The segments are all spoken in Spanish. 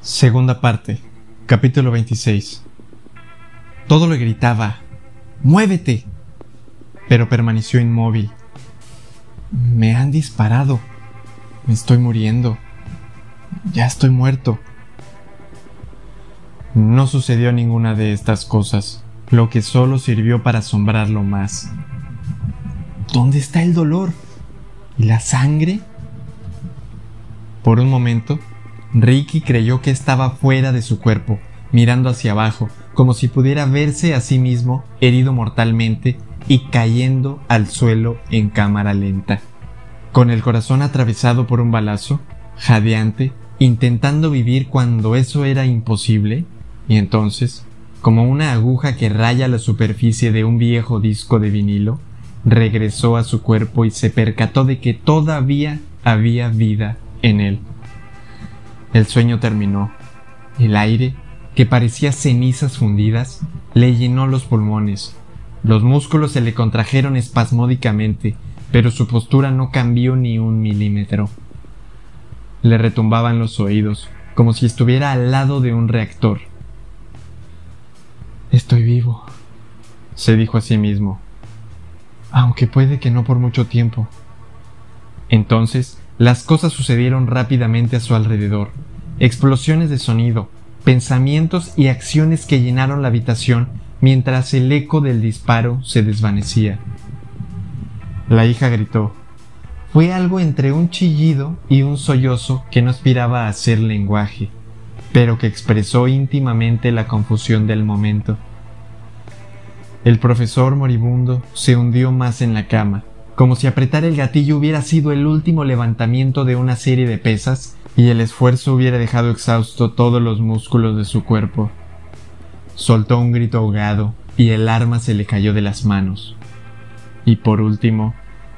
Segunda parte, capítulo 26. Todo le gritaba, ¡Muévete! Pero permaneció inmóvil. Me han disparado. Me estoy muriendo. Ya estoy muerto. No sucedió ninguna de estas cosas, lo que solo sirvió para asombrarlo más. ¿Dónde está el dolor? ¿Y la sangre? Por un momento, Ricky creyó que estaba fuera de su cuerpo, mirando hacia abajo, como si pudiera verse a sí mismo herido mortalmente y cayendo al suelo en cámara lenta. Con el corazón atravesado por un balazo, jadeante, intentando vivir cuando eso era imposible, y entonces, como una aguja que raya la superficie de un viejo disco de vinilo, regresó a su cuerpo y se percató de que todavía había vida en él. El sueño terminó. El aire, que parecía cenizas fundidas, le llenó los pulmones. Los músculos se le contrajeron espasmódicamente, pero su postura no cambió ni un milímetro. Le retumbaban los oídos, como si estuviera al lado de un reactor. Estoy vivo, se dijo a sí mismo, aunque puede que no por mucho tiempo. Entonces las cosas sucedieron rápidamente a su alrededor. Explosiones de sonido, pensamientos y acciones que llenaron la habitación mientras el eco del disparo se desvanecía. La hija gritó. Fue algo entre un chillido y un sollozo que no aspiraba a ser lenguaje, pero que expresó íntimamente la confusión del momento. El profesor moribundo se hundió más en la cama, como si apretar el gatillo hubiera sido el último levantamiento de una serie de pesas y el esfuerzo hubiera dejado exhausto todos los músculos de su cuerpo. Soltó un grito ahogado y el arma se le cayó de las manos. Y por último,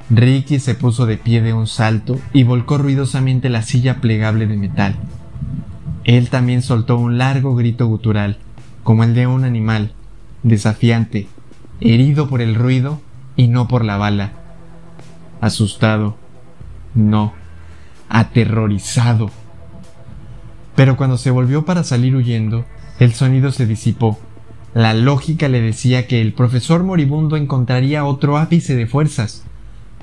Ricky se puso de pie de un salto y volcó ruidosamente la silla plegable de metal. Él también soltó un largo grito gutural, como el de un animal, desafiante, herido por el ruido y no por la bala asustado, no, aterrorizado. Pero cuando se volvió para salir huyendo, el sonido se disipó. La lógica le decía que el profesor moribundo encontraría otro ápice de fuerzas.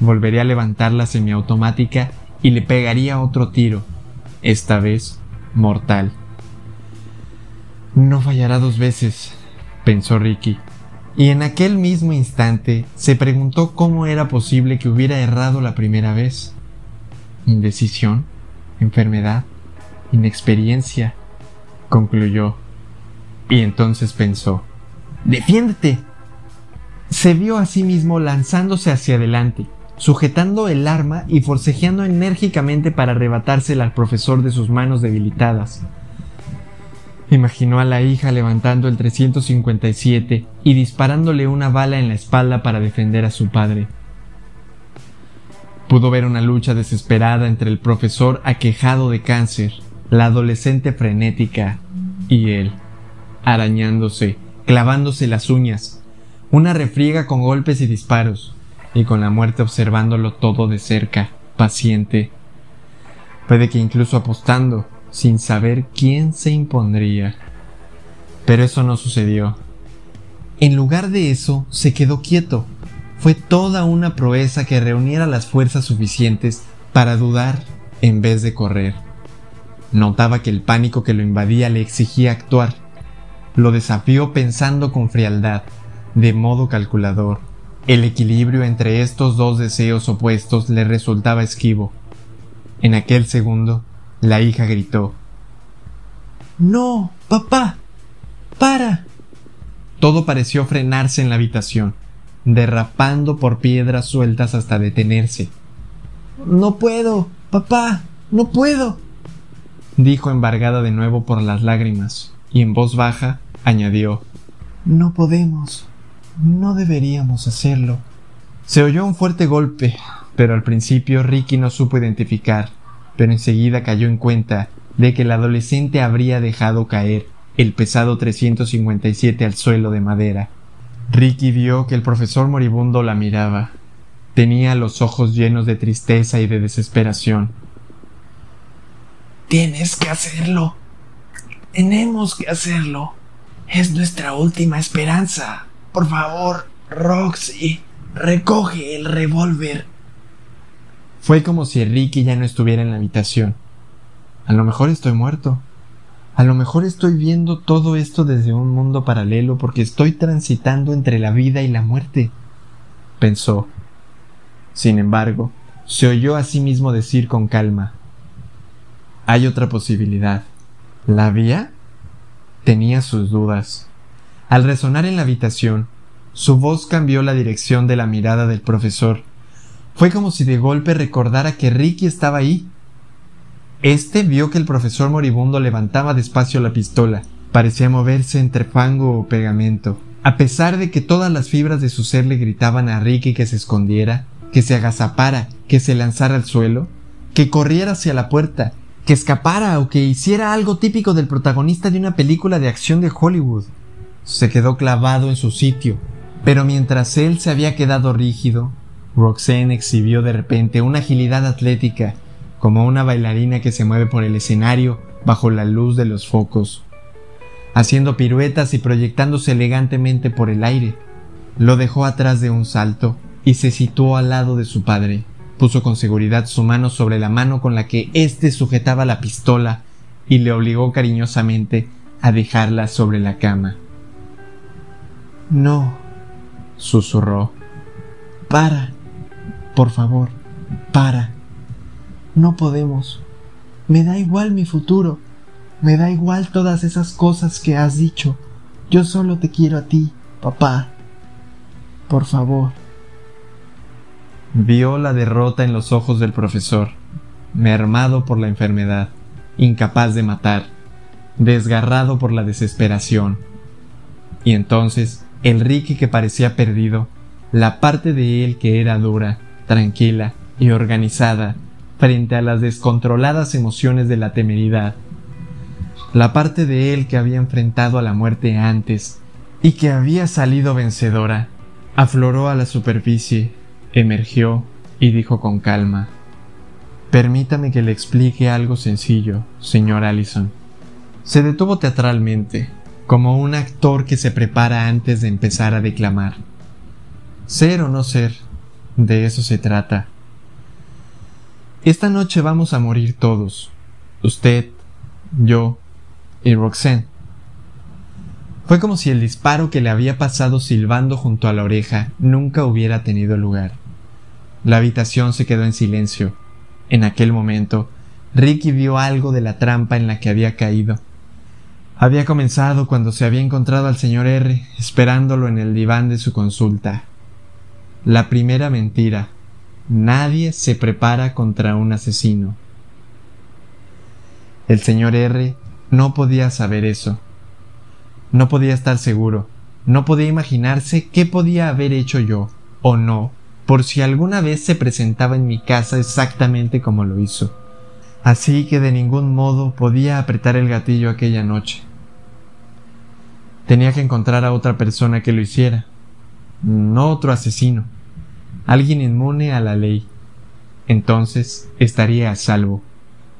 Volvería a levantar la semiautomática y le pegaría otro tiro, esta vez mortal. No fallará dos veces, pensó Ricky y en aquel mismo instante se preguntó cómo era posible que hubiera errado la primera vez. Indecisión, enfermedad, inexperiencia, concluyó. Y entonces pensó, ¡Defiéndete! Se vio a sí mismo lanzándose hacia adelante, sujetando el arma y forcejeando enérgicamente para arrebatársela al profesor de sus manos debilitadas. Imaginó a la hija levantando el 357 y disparándole una bala en la espalda para defender a su padre. Pudo ver una lucha desesperada entre el profesor aquejado de cáncer, la adolescente frenética y él, arañándose, clavándose las uñas, una refriega con golpes y disparos, y con la muerte observándolo todo de cerca, paciente. Puede que incluso apostando, sin saber quién se impondría. Pero eso no sucedió. En lugar de eso, se quedó quieto. Fue toda una proeza que reuniera las fuerzas suficientes para dudar en vez de correr. Notaba que el pánico que lo invadía le exigía actuar. Lo desafió pensando con frialdad, de modo calculador. El equilibrio entre estos dos deseos opuestos le resultaba esquivo. En aquel segundo, la hija gritó. No, papá. Para. Todo pareció frenarse en la habitación, derrapando por piedras sueltas hasta detenerse. No puedo, papá, no puedo. dijo embargada de nuevo por las lágrimas, y en voz baja añadió No podemos. No deberíamos hacerlo. Se oyó un fuerte golpe, pero al principio Ricky no supo identificar pero enseguida cayó en cuenta de que el adolescente habría dejado caer el pesado 357 al suelo de madera. Ricky vio que el profesor moribundo la miraba. Tenía los ojos llenos de tristeza y de desesperación. Tienes que hacerlo, Tenemos que hacerlo. Es nuestra última esperanza. Por favor, Roxy, recoge el revólver. Fue como si Ricky ya no estuviera en la habitación. A lo mejor estoy muerto. A lo mejor estoy viendo todo esto desde un mundo paralelo porque estoy transitando entre la vida y la muerte, pensó. Sin embargo, se oyó a sí mismo decir con calma, hay otra posibilidad. ¿La vía? Tenía sus dudas. Al resonar en la habitación, su voz cambió la dirección de la mirada del profesor. Fue como si de golpe recordara que Ricky estaba ahí este vio que el profesor moribundo levantaba despacio la pistola. Parecía moverse entre fango o pegamento. A pesar de que todas las fibras de su ser le gritaban a Ricky que se escondiera, que se agazapara, que se lanzara al suelo, que corriera hacia la puerta, que escapara o que hiciera algo típico del protagonista de una película de acción de Hollywood. Se quedó clavado en su sitio, pero mientras él se había quedado rígido, Roxanne exhibió de repente una agilidad atlética como una bailarina que se mueve por el escenario bajo la luz de los focos, haciendo piruetas y proyectándose elegantemente por el aire. Lo dejó atrás de un salto y se situó al lado de su padre. Puso con seguridad su mano sobre la mano con la que éste sujetaba la pistola y le obligó cariñosamente a dejarla sobre la cama. No, susurró. Para. Por favor, para. No podemos. Me da igual mi futuro. Me da igual todas esas cosas que has dicho. Yo solo te quiero a ti, papá. Por favor. Vio la derrota en los ojos del profesor, mermado por la enfermedad, incapaz de matar, desgarrado por la desesperación. Y entonces, Ricky que parecía perdido, la parte de él que era dura, tranquila y organizada, frente a las descontroladas emociones de la temeridad. La parte de él que había enfrentado a la muerte antes y que había salido vencedora, afloró a la superficie, emergió y dijo con calma, Permítame que le explique algo sencillo, señor Allison. Se detuvo teatralmente, como un actor que se prepara antes de empezar a declamar. Ser o no ser, de eso se trata. Esta noche vamos a morir todos. Usted, yo y Roxanne. Fue como si el disparo que le había pasado silbando junto a la oreja nunca hubiera tenido lugar. La habitación se quedó en silencio. En aquel momento, Ricky vio algo de la trampa en la que había caído. Había comenzado cuando se había encontrado al señor R esperándolo en el diván de su consulta. La primera mentira, Nadie se prepara contra un asesino. El señor R no podía saber eso. No podía estar seguro. No podía imaginarse qué podía haber hecho yo, o no, por si alguna vez se presentaba en mi casa exactamente como lo hizo. Así que de ningún modo podía apretar el gatillo aquella noche. Tenía que encontrar a otra persona que lo hiciera, no otro asesino alguien inmune a la ley. Entonces estaría a salvo.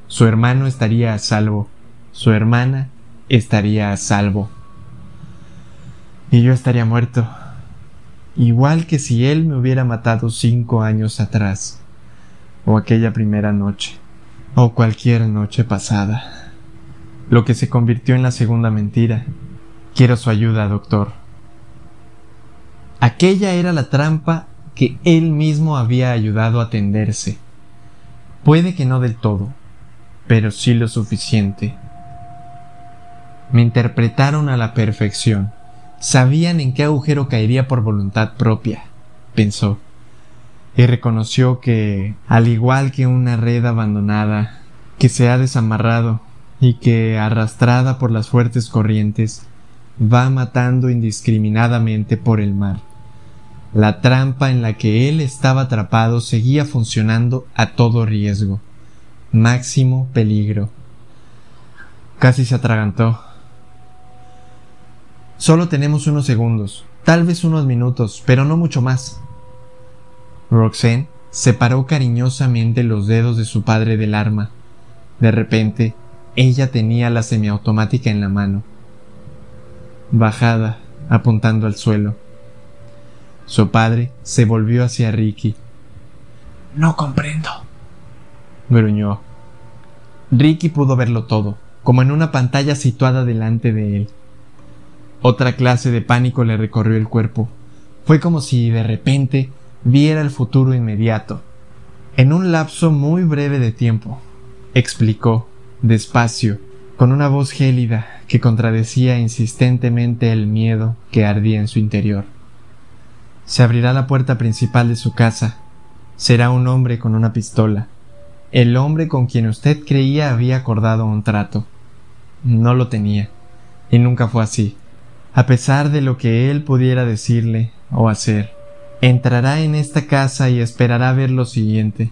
Su hermano estaría a salvo. Su hermana estaría a salvo. Y yo estaría muerto. Igual que si él me hubiera matado cinco años atrás. O aquella primera noche. O cualquier noche pasada. Lo que se convirtió en la segunda mentira. Quiero su ayuda, doctor. Aquella era la trampa que él mismo había ayudado a tenderse. Puede que no del todo, pero sí lo suficiente. Me interpretaron a la perfección. Sabían en qué agujero caería por voluntad propia, pensó, y reconoció que, al igual que una red abandonada, que se ha desamarrado y que, arrastrada por las fuertes corrientes, va matando indiscriminadamente por el mar. La trampa en la que él estaba atrapado seguía funcionando a todo riesgo. Máximo peligro. Casi se atragantó. Solo tenemos unos segundos, tal vez unos minutos, pero no mucho más. Roxanne separó cariñosamente los dedos de su padre del arma. De repente, ella tenía la semiautomática en la mano, bajada, apuntando al suelo. Su padre se volvió hacia Ricky. No comprendo, gruñó. Ricky pudo verlo todo, como en una pantalla situada delante de él. Otra clase de pánico le recorrió el cuerpo. Fue como si de repente viera el futuro inmediato. En un lapso muy breve de tiempo, explicó, despacio, con una voz gélida que contradecía insistentemente el miedo que ardía en su interior. Se abrirá la puerta principal de su casa. Será un hombre con una pistola. El hombre con quien usted creía había acordado un trato. No lo tenía. Y nunca fue así. A pesar de lo que él pudiera decirle o hacer, entrará en esta casa y esperará ver lo siguiente.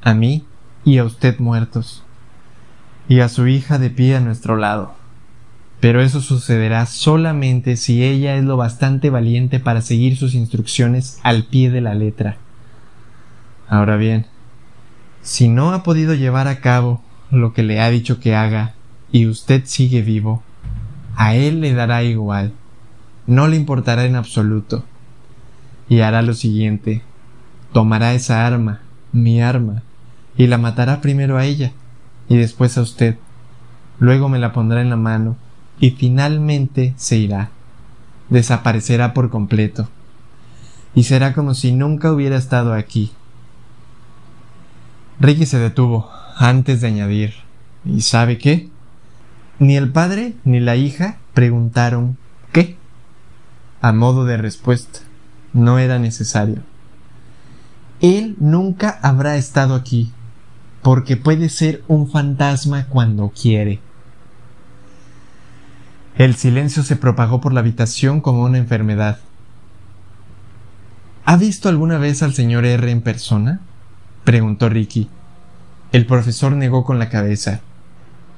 A mí y a usted muertos. Y a su hija de pie a nuestro lado. Pero eso sucederá solamente si ella es lo bastante valiente para seguir sus instrucciones al pie de la letra. Ahora bien, si no ha podido llevar a cabo lo que le ha dicho que haga y usted sigue vivo, a él le dará igual, no le importará en absoluto, y hará lo siguiente, tomará esa arma, mi arma, y la matará primero a ella, y después a usted, luego me la pondrá en la mano, y finalmente se irá, desaparecerá por completo, y será como si nunca hubiera estado aquí, Ricky se detuvo antes de añadir ¿Y sabe qué? Ni el padre ni la hija preguntaron ¿qué? A modo de respuesta, no era necesario. Él nunca habrá estado aquí, porque puede ser un fantasma cuando quiere. El silencio se propagó por la habitación como una enfermedad. ¿Ha visto alguna vez al señor R en persona? preguntó Ricky. El profesor negó con la cabeza.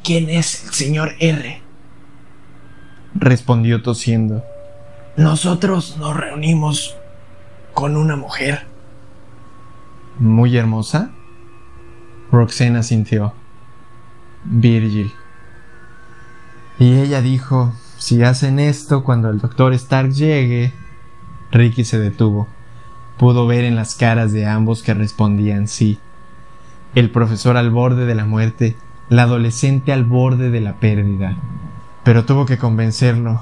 ¿Quién es el señor R? respondió tosiendo. Nosotros nos reunimos con una mujer. ¿Muy hermosa? Roxana sintió. Virgil. Y ella dijo, si hacen esto cuando el doctor Stark llegue... Ricky se detuvo. Pudo ver en las caras de ambos que respondían sí. El profesor al borde de la muerte, la adolescente al borde de la pérdida. Pero tuvo que convencerlo.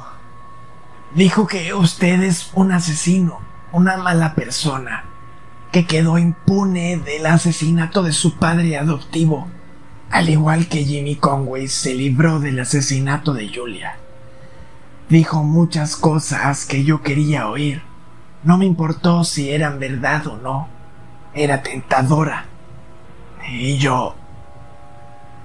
Dijo que usted es un asesino, una mala persona, que quedó impune del asesinato de su padre adoptivo, al igual que Jimmy Conway se libró del asesinato de Julia. Dijo muchas cosas que yo quería oír no me importó si eran verdad o no. Era tentadora. Y yo...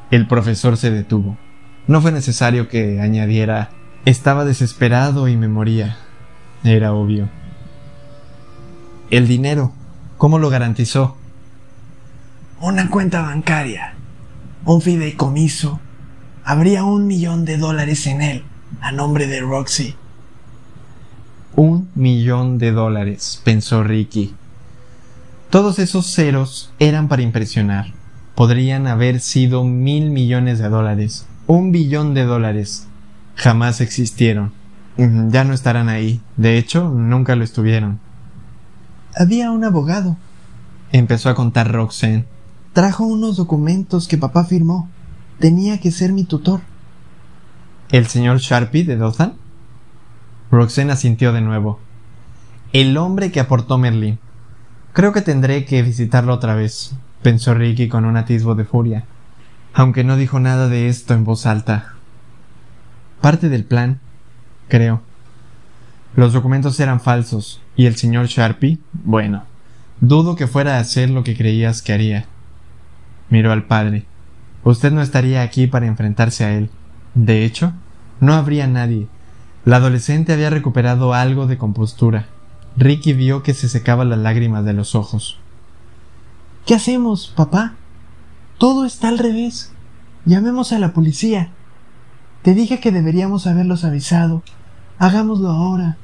El profesor se detuvo. No fue necesario que añadiera estaba desesperado y me moría. Era obvio. El dinero, ¿cómo lo garantizó? Una cuenta bancaria, un fideicomiso. Habría un millón de dólares en él, a nombre de Roxy. Un millón de dólares, pensó Ricky. Todos esos ceros eran para impresionar. Podrían haber sido mil millones de dólares, un billón de dólares. Jamás existieron. Ya no estarán ahí. De hecho, nunca lo estuvieron. Había un abogado. Empezó a contar Roxanne. Trajo unos documentos que papá firmó. Tenía que ser mi tutor. ¿El señor Sharpie de Dothan? Roxana sintió de nuevo. El hombre que aportó Merlin. Creo que tendré que visitarlo otra vez, pensó Ricky con un atisbo de furia, aunque no dijo nada de esto en voz alta. Parte del plan, creo. Los documentos eran falsos, y el señor Sharpie, bueno, dudo que fuera a hacer lo que creías que haría. Miró al padre. Usted no estaría aquí para enfrentarse a él. De hecho, no habría nadie, la adolescente había recuperado algo de compostura. Ricky vio que se secaba las lágrimas de los ojos. ¿Qué hacemos, papá? Todo está al revés. Llamemos a la policía. Te dije que deberíamos haberlos avisado. Hagámoslo ahora.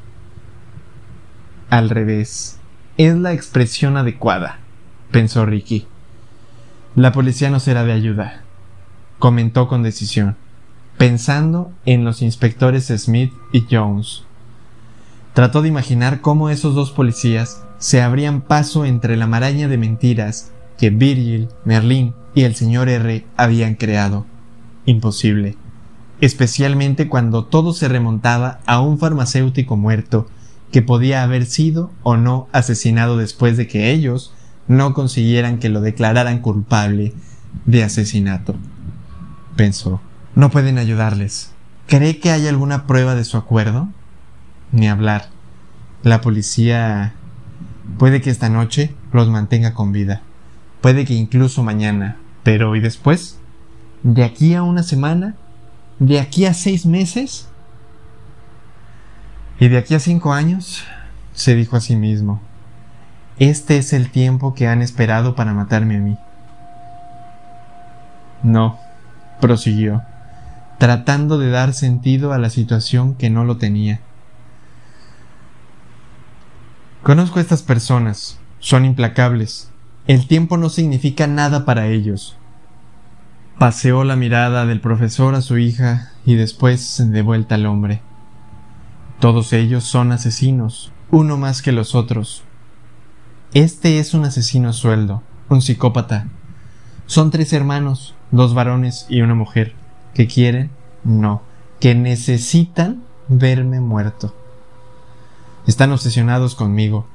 Al revés. Es la expresión adecuada, pensó Ricky. La policía no será de ayuda. comentó con decisión, pensando en los inspectores Smith y Jones. Trató de imaginar cómo esos dos policías se abrían paso entre la maraña de mentiras que Virgil, Merlin y el señor R habían creado. Imposible, especialmente cuando todo se remontaba a un farmacéutico muerto que podía haber sido o no asesinado después de que ellos no consiguieran que lo declararan culpable de asesinato pensó. No pueden ayudarles. ¿Cree que hay alguna prueba de su acuerdo? Ni hablar. La policía puede que esta noche los mantenga con vida. Puede que incluso mañana. Pero ¿y después? ¿De aquí a una semana? ¿De aquí a seis meses? ¿Y de aquí a cinco años? se dijo a sí mismo. Este es el tiempo que han esperado para matarme a mí. No, prosiguió, tratando de dar sentido a la situación que no lo tenía. Conozco a estas personas, son implacables. El tiempo no significa nada para ellos. Paseó la mirada del profesor a su hija y después de vuelta al hombre. Todos ellos son asesinos, uno más que los otros. Este es un asesino a sueldo, un psicópata. Son tres hermanos, dos varones y una mujer, que quieren, no, que necesitan verme muerto. Están obsesionados conmigo.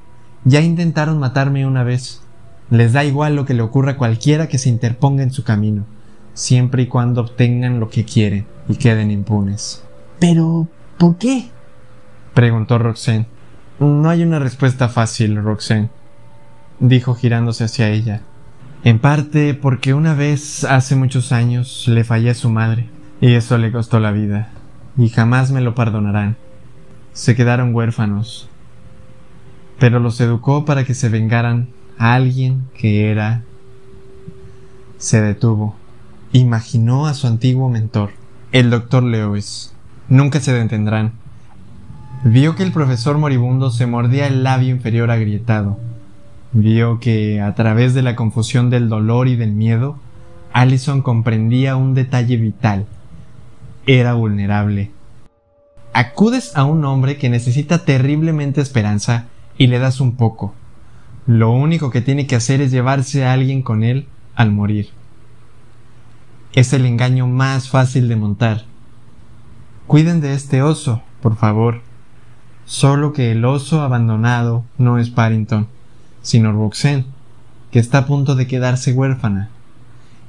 Ya intentaron matarme una vez. Les da igual lo que le ocurra a cualquiera que se interponga en su camino, siempre y cuando obtengan lo que quieren y queden impunes. Pero, ¿por qué? preguntó Roxanne. No hay una respuesta fácil, Roxanne, dijo girándose hacia ella. En parte porque una vez, hace muchos años, le fallé a su madre, y eso le costó la vida, y jamás me lo perdonarán. Se quedaron huérfanos, pero los educó para que se vengaran a alguien que era... Se detuvo. Imaginó a su antiguo mentor, el doctor Lewis. Nunca se detendrán. Vio que el profesor moribundo se mordía el labio inferior agrietado Vio que, a través de la confusión del dolor y del miedo, Allison comprendía un detalle vital. Era vulnerable. Acudes a un hombre que necesita terriblemente esperanza y le das un poco. Lo único que tiene que hacer es llevarse a alguien con él al morir. Es el engaño más fácil de montar. Cuiden de este oso, por favor. Solo que el oso abandonado no es Parrington sino Roxanne, que está a punto de quedarse huérfana,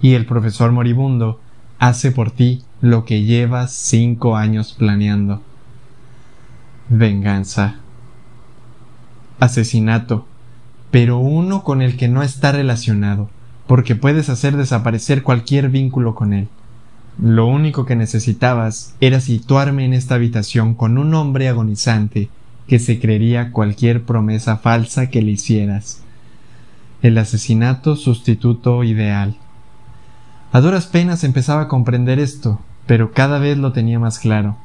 y el profesor moribundo hace por ti lo que llevas cinco años planeando. Venganza. Asesinato, pero uno con el que no está relacionado, porque puedes hacer desaparecer cualquier vínculo con él. Lo único que necesitabas era situarme en esta habitación con un hombre agonizante que se creería cualquier promesa falsa que le hicieras. El asesinato sustituto ideal. A duras penas empezaba a comprender esto, pero cada vez lo tenía más claro.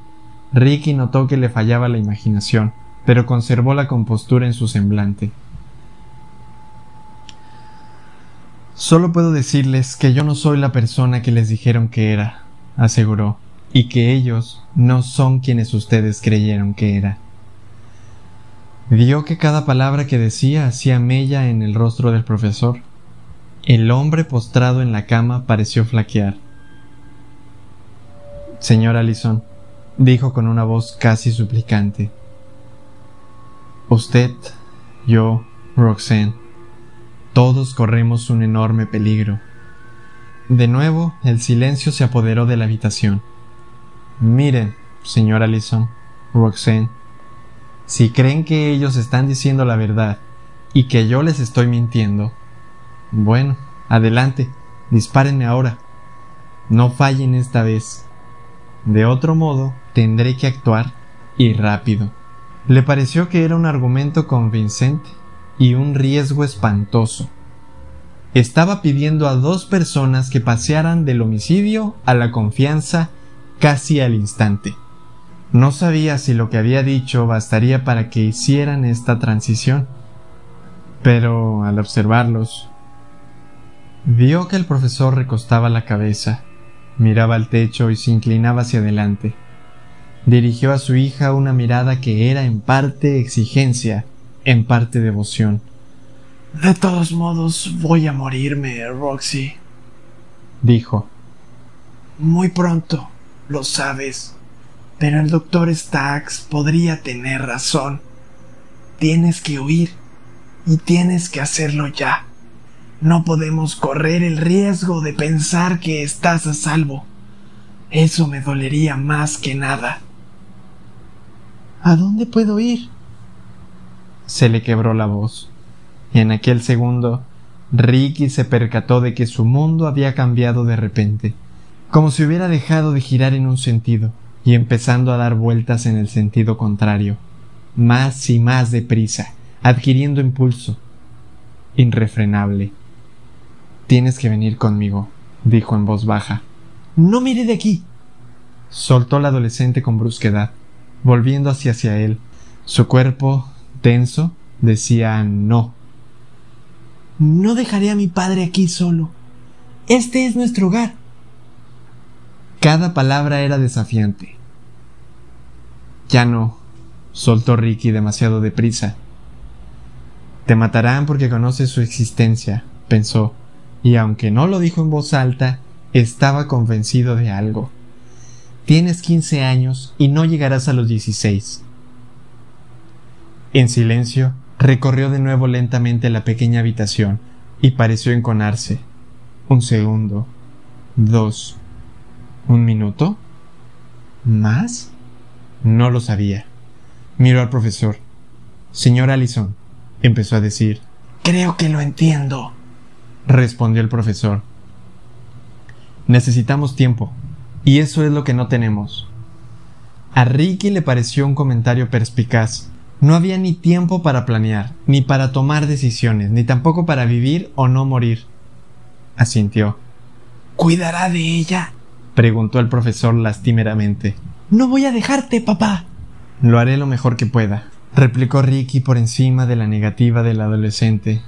Ricky notó que le fallaba la imaginación, pero conservó la compostura en su semblante. Solo puedo decirles que yo no soy la persona que les dijeron que era, aseguró, y que ellos no son quienes ustedes creyeron que era. Vio que cada palabra que decía hacía mella en el rostro del profesor. El hombre postrado en la cama pareció flaquear. Señor Allison, dijo con una voz casi suplicante. Usted, yo, Roxanne, todos corremos un enorme peligro. De nuevo, el silencio se apoderó de la habitación. Miren, señor Allison, Roxanne, si creen que ellos están diciendo la verdad y que yo les estoy mintiendo, bueno, adelante, dispárenme ahora. No fallen esta vez. De otro modo, tendré que actuar y rápido. Le pareció que era un argumento convincente y un riesgo espantoso. Estaba pidiendo a dos personas que pasearan del homicidio a la confianza casi al instante. No sabía si lo que había dicho bastaría para que hicieran esta transición, pero al observarlos, vio que el profesor recostaba la cabeza Miraba al techo y se inclinaba hacia adelante. Dirigió a su hija una mirada que era en parte exigencia, en parte devoción. De todos modos, voy a morirme, Roxy, dijo. Muy pronto, lo sabes. Pero el doctor Stacks podría tener razón. Tienes que huir y tienes que hacerlo ya. No podemos correr el riesgo de pensar que estás a salvo. Eso me dolería más que nada. ¿A dónde puedo ir? Se le quebró la voz. Y en aquel segundo, Ricky se percató de que su mundo había cambiado de repente, como si hubiera dejado de girar en un sentido y empezando a dar vueltas en el sentido contrario, más y más deprisa, adquiriendo impulso irrefrenable. Tienes que venir conmigo, dijo en voz baja. No mire de aquí. Soltó la adolescente con brusquedad, volviendo hacia hacia él. Su cuerpo, tenso, decía no. No dejaré a mi padre aquí solo. Este es nuestro hogar. Cada palabra era desafiante. Ya no, soltó Ricky demasiado deprisa. Te matarán porque conoces su existencia, pensó y aunque no lo dijo en voz alta, estaba convencido de algo. Tienes 15 años y no llegarás a los 16. En silencio, recorrió de nuevo lentamente la pequeña habitación y pareció enconarse. Un segundo. Dos. ¿Un minuto? ¿Más? No lo sabía. Miró al profesor. Señor Allison, empezó a decir. Creo que lo entiendo respondió el profesor. Necesitamos tiempo, y eso es lo que no tenemos. A Ricky le pareció un comentario perspicaz. No había ni tiempo para planear, ni para tomar decisiones, ni tampoco para vivir o no morir. Asintió. ¿Cuidará de ella? preguntó el profesor lastimeramente. No voy a dejarte, papá. Lo haré lo mejor que pueda, replicó Ricky por encima de la negativa del adolescente,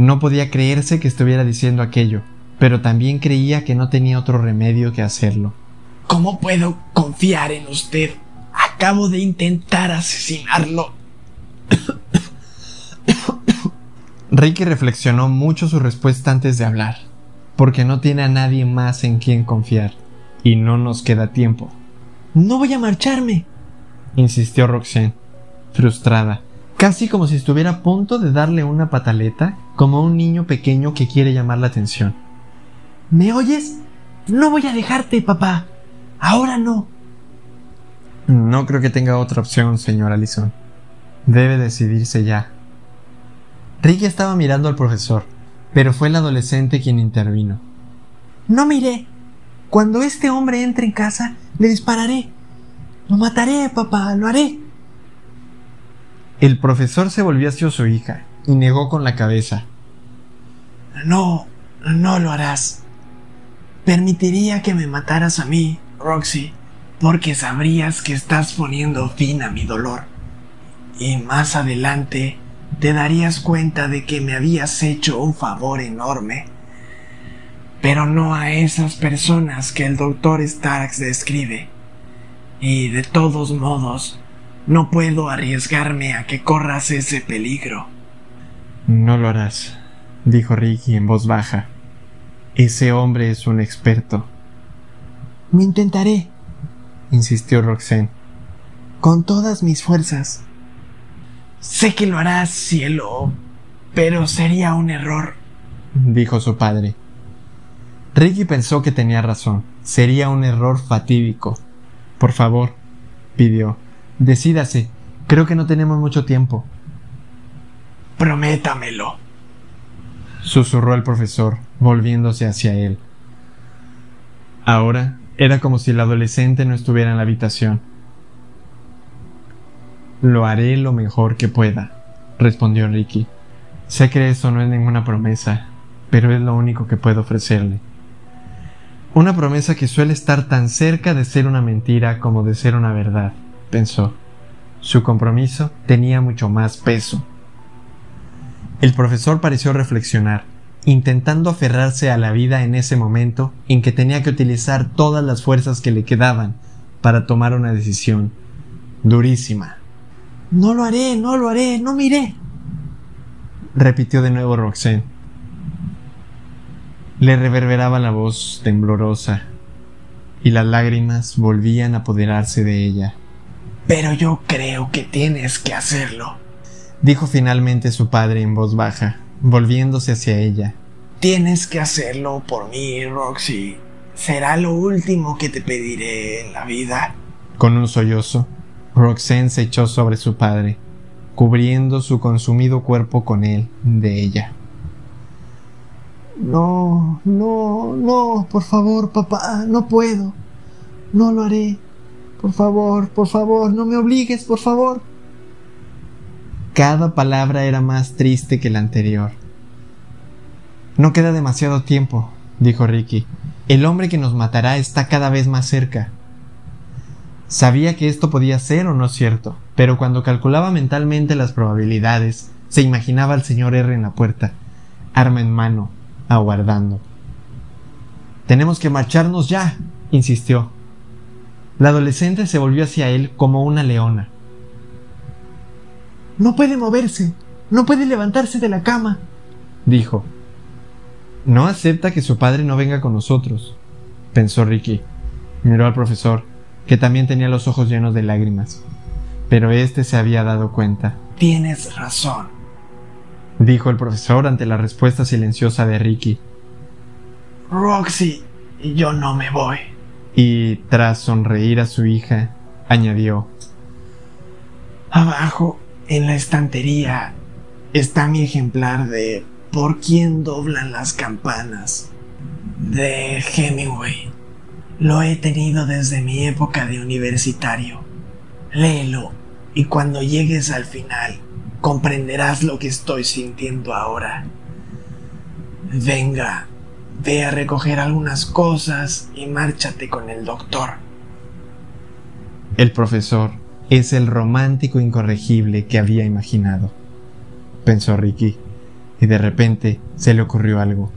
no podía creerse que estuviera diciendo aquello, pero también creía que no tenía otro remedio que hacerlo. ¿Cómo puedo confiar en usted? Acabo de intentar asesinarlo. Ricky reflexionó mucho su respuesta antes de hablar, porque no tiene a nadie más en quien confiar, y no nos queda tiempo. No voy a marcharme, insistió Roxanne, frustrada casi como si estuviera a punto de darle una pataleta, como un niño pequeño que quiere llamar la atención. ¿Me oyes? No voy a dejarte, papá. Ahora no. No creo que tenga otra opción, señor Allison. Debe decidirse ya. Ricky estaba mirando al profesor, pero fue el adolescente quien intervino. No miré. Cuando este hombre entre en casa, le dispararé. Lo mataré, papá, lo haré. El profesor se volvió hacia su hija y negó con la cabeza. No, no lo harás. Permitiría que me mataras a mí, Roxy, porque sabrías que estás poniendo fin a mi dolor. Y más adelante te darías cuenta de que me habías hecho un favor enorme. Pero no a esas personas que el doctor Starks describe. Y de todos modos, no puedo arriesgarme a que corras ese peligro. No lo harás, dijo Ricky en voz baja. Ese hombre es un experto. Me intentaré, insistió Roxanne. Con todas mis fuerzas. Sé que lo harás, cielo, pero sería un error, dijo su padre. Ricky pensó que tenía razón. Sería un error fatídico. Por favor, pidió. Decídase. Creo que no tenemos mucho tiempo. Prométamelo. Susurró el profesor, volviéndose hacia él. Ahora era como si el adolescente no estuviera en la habitación. Lo haré lo mejor que pueda, respondió Ricky. Sé que eso no es ninguna promesa, pero es lo único que puedo ofrecerle. Una promesa que suele estar tan cerca de ser una mentira como de ser una verdad pensó. Su compromiso tenía mucho más peso. El profesor pareció reflexionar, intentando aferrarse a la vida en ese momento en que tenía que utilizar todas las fuerzas que le quedaban para tomar una decisión durísima. No lo haré, no lo haré, no miré. Repitió de nuevo Roxanne. Le reverberaba la voz temblorosa y las lágrimas volvían a apoderarse de ella. Pero yo creo que tienes que hacerlo, dijo finalmente su padre en voz baja, volviéndose hacia ella. Tienes que hacerlo por mí, Roxy. Será lo último que te pediré en la vida. Con un sollozo, Roxanne se echó sobre su padre, cubriendo su consumido cuerpo con él de ella. No, no, no, por favor, papá, no puedo. No lo haré. Por favor, por favor, no me obligues, por favor. Cada palabra era más triste que la anterior. No queda demasiado tiempo, dijo Ricky. El hombre que nos matará está cada vez más cerca. Sabía que esto podía ser o no cierto, pero cuando calculaba mentalmente las probabilidades, se imaginaba al señor R en la puerta, arma en mano, aguardando. Tenemos que marcharnos ya, insistió. La adolescente se volvió hacia él como una leona. No puede moverse, no puede levantarse de la cama, dijo. No acepta que su padre no venga con nosotros, pensó Ricky. Miró al profesor, que también tenía los ojos llenos de lágrimas. Pero éste se había dado cuenta. Tienes razón, dijo el profesor ante la respuesta silenciosa de Ricky. Roxy, yo no me voy. Y tras sonreír a su hija, añadió, Abajo, en la estantería, está mi ejemplar de Por quién doblan las campanas de Hemingway. Lo he tenido desde mi época de universitario. Léelo y cuando llegues al final comprenderás lo que estoy sintiendo ahora. Venga, ve a recoger algunas cosas y márchate con el doctor. El profesor es el romántico incorregible que había imaginado, pensó Ricky, y de repente se le ocurrió algo.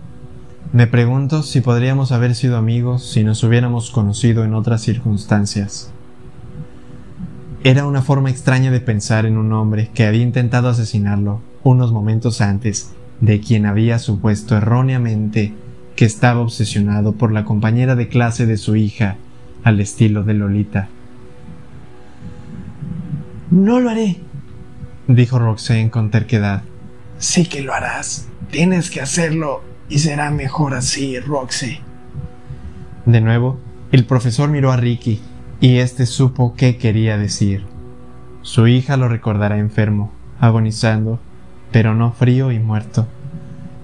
Me pregunto si podríamos haber sido amigos si nos hubiéramos conocido en otras circunstancias. Era una forma extraña de pensar en un hombre que había intentado asesinarlo unos momentos antes de quien había supuesto erróneamente que estaba obsesionado por la compañera de clase de su hija al estilo de Lolita. No lo haré, dijo Roxanne con terquedad. Sí que lo harás. Tienes que hacerlo y será mejor así, Roxy. De nuevo, el profesor miró a Ricky y éste supo qué quería decir. Su hija lo recordará enfermo, agonizando, pero no frío y muerto.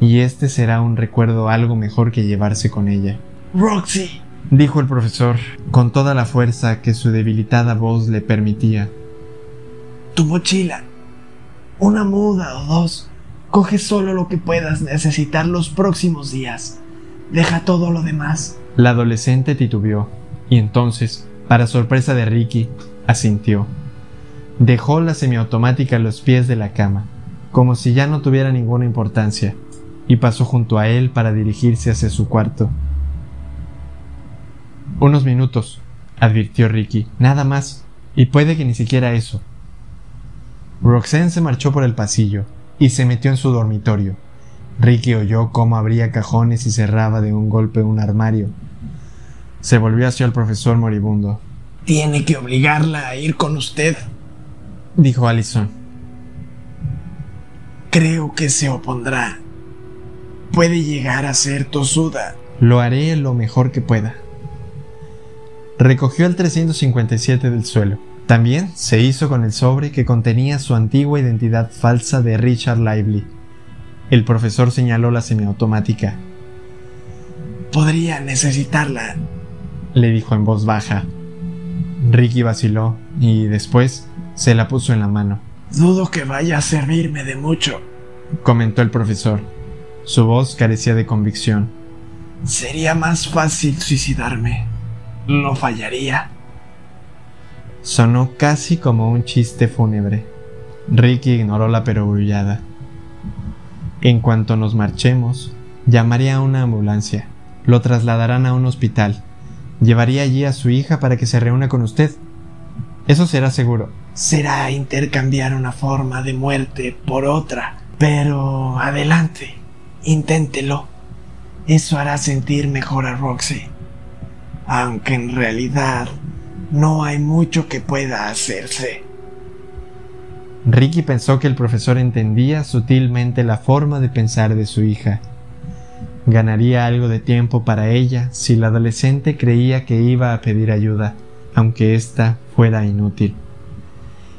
Y este será un recuerdo algo mejor que llevarse con ella. Roxy, dijo el profesor, con toda la fuerza que su debilitada voz le permitía. Tu mochila. Una muda o dos. Coge solo lo que puedas necesitar los próximos días. Deja todo lo demás. La adolescente titubeó, y entonces para sorpresa de Ricky, asintió. Dejó la semiautomática a los pies de la cama, como si ya no tuviera ninguna importancia, y pasó junto a él para dirigirse hacia su cuarto. Unos minutos, advirtió Ricky, nada más, y puede que ni siquiera eso. Roxanne se marchó por el pasillo y se metió en su dormitorio. Ricky oyó cómo abría cajones y cerraba de un golpe un armario, se volvió hacia el profesor moribundo. Tiene que obligarla a ir con usted, dijo Allison. Creo que se opondrá. Puede llegar a ser tosuda. Lo haré lo mejor que pueda. Recogió el 357 del suelo. También se hizo con el sobre que contenía su antigua identidad falsa de Richard Lively. El profesor señaló la semiautomática. Podría necesitarla le dijo en voz baja. Ricky vaciló y después se la puso en la mano. Dudo que vaya a servirme de mucho, comentó el profesor. Su voz carecía de convicción. Sería más fácil suicidarme. No fallaría. Sonó casi como un chiste fúnebre. Ricky ignoró la perogrullada. En cuanto nos marchemos, Llamaría a una ambulancia. Lo trasladarán a un hospital. Llevaría allí a su hija para que se reúna con usted. Eso será seguro. Será intercambiar una forma de muerte por otra. Pero adelante, inténtelo. Eso hará sentir mejor a Roxy. Aunque en realidad no hay mucho que pueda hacerse. Ricky pensó que el profesor entendía sutilmente la forma de pensar de su hija. Ganaría algo de tiempo para ella si la adolescente creía que iba a pedir ayuda, aunque ésta fuera inútil.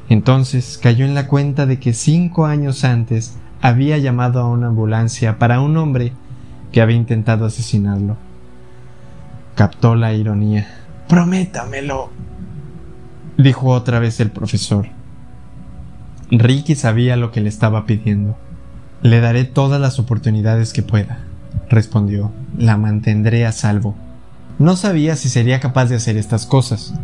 Entonces cayó en la cuenta de que cinco años antes había llamado a una ambulancia para un hombre que había intentado asesinarlo. Captó la ironía. Prométamelo, dijo otra vez el profesor. Ricky sabía lo que le estaba pidiendo. Le daré todas las oportunidades que pueda, respondió. La mantendré a salvo. No sabía si sería capaz de hacer estas cosas,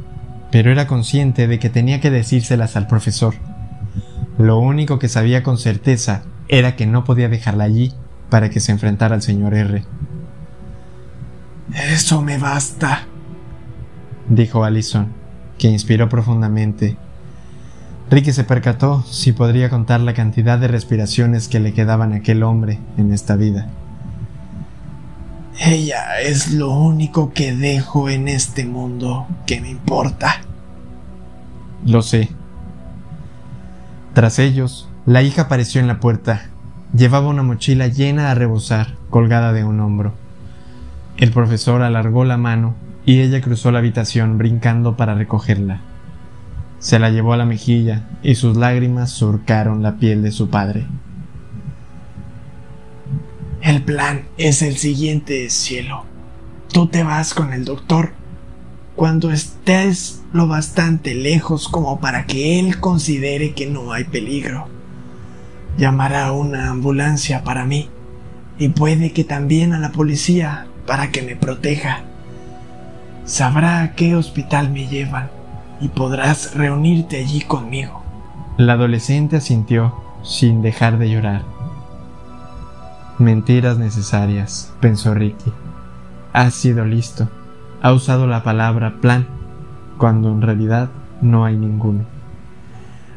pero era consciente de que tenía que decírselas al profesor. Lo único que sabía con certeza era que no podía dejarla allí para que se enfrentara al señor R. Eso me basta, dijo Allison, que inspiró profundamente Ricky se percató si podría contar la cantidad de respiraciones que le quedaban a aquel hombre en esta vida. Ella es lo único que dejo en este mundo que me importa. Lo sé. Tras ellos, la hija apareció en la puerta. Llevaba una mochila llena a rebosar, colgada de un hombro. El profesor alargó la mano y ella cruzó la habitación brincando para recogerla. Se la llevó a la mejilla y sus lágrimas surcaron la piel de su padre. El plan es el siguiente, cielo. Tú te vas con el doctor cuando estés lo bastante lejos como para que él considere que no hay peligro. Llamará una ambulancia para mí y puede que también a la policía para que me proteja. Sabrá a qué hospital me llevan y podrás reunirte allí conmigo. La adolescente asintió sin dejar de llorar. Mentiras necesarias, pensó Ricky. Ha sido listo. Ha usado la palabra plan, cuando en realidad no hay ninguno.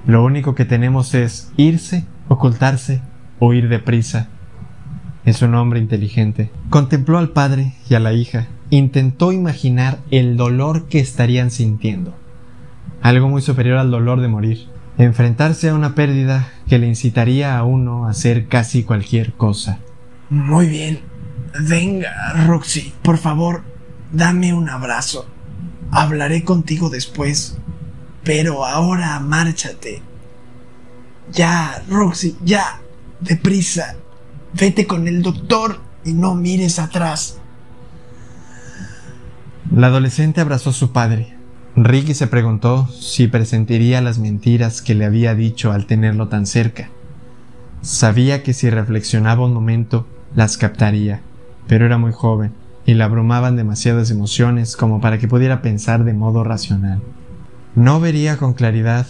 Lo único que tenemos es irse, ocultarse o ir deprisa. Es un hombre inteligente. Contempló al padre y a la hija. Intentó imaginar el dolor que estarían sintiendo algo muy superior al dolor de morir, enfrentarse a una pérdida que le incitaría a uno a hacer casi cualquier cosa. Muy bien. Venga, Roxy, por favor, dame un abrazo. Hablaré contigo después. Pero ahora márchate. Ya, Roxy, ya. Deprisa. Vete con el doctor y no mires atrás. La adolescente abrazó a su padre, Ricky se preguntó si presentiría las mentiras que le había dicho al tenerlo tan cerca. Sabía que si reflexionaba un momento, las captaría, pero era muy joven y le abrumaban demasiadas emociones como para que pudiera pensar de modo racional. No vería con claridad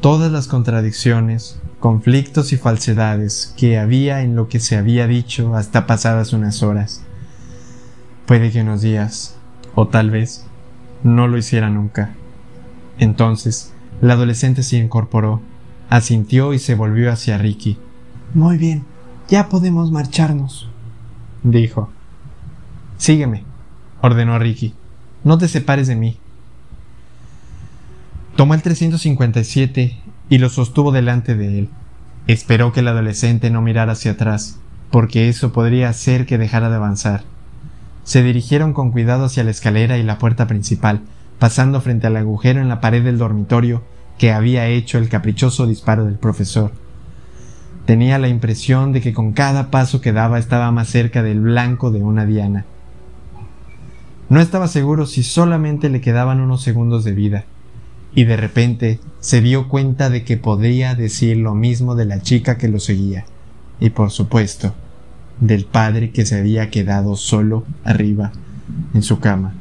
todas las contradicciones, conflictos y falsedades que había en lo que se había dicho hasta pasadas unas horas. Puede que unos días, o tal vez no lo hiciera nunca. Entonces, la adolescente se incorporó, asintió y se volvió hacia Ricky. Muy bien, ya podemos marcharnos, dijo. Sígueme, ordenó Ricky. No te separes de mí. Tomó el 357 y lo sostuvo delante de él. Esperó que el adolescente no mirara hacia atrás, porque eso podría hacer que dejara de avanzar. Se dirigieron con cuidado hacia la escalera y la puerta principal, pasando frente al agujero en la pared del dormitorio que había hecho el caprichoso disparo del profesor. Tenía la impresión de que con cada paso que daba estaba más cerca del blanco de una diana. No estaba seguro si solamente le quedaban unos segundos de vida, y de repente se dio cuenta de que podía decir lo mismo de la chica que lo seguía, y por supuesto, del padre que se había quedado solo arriba en su cama.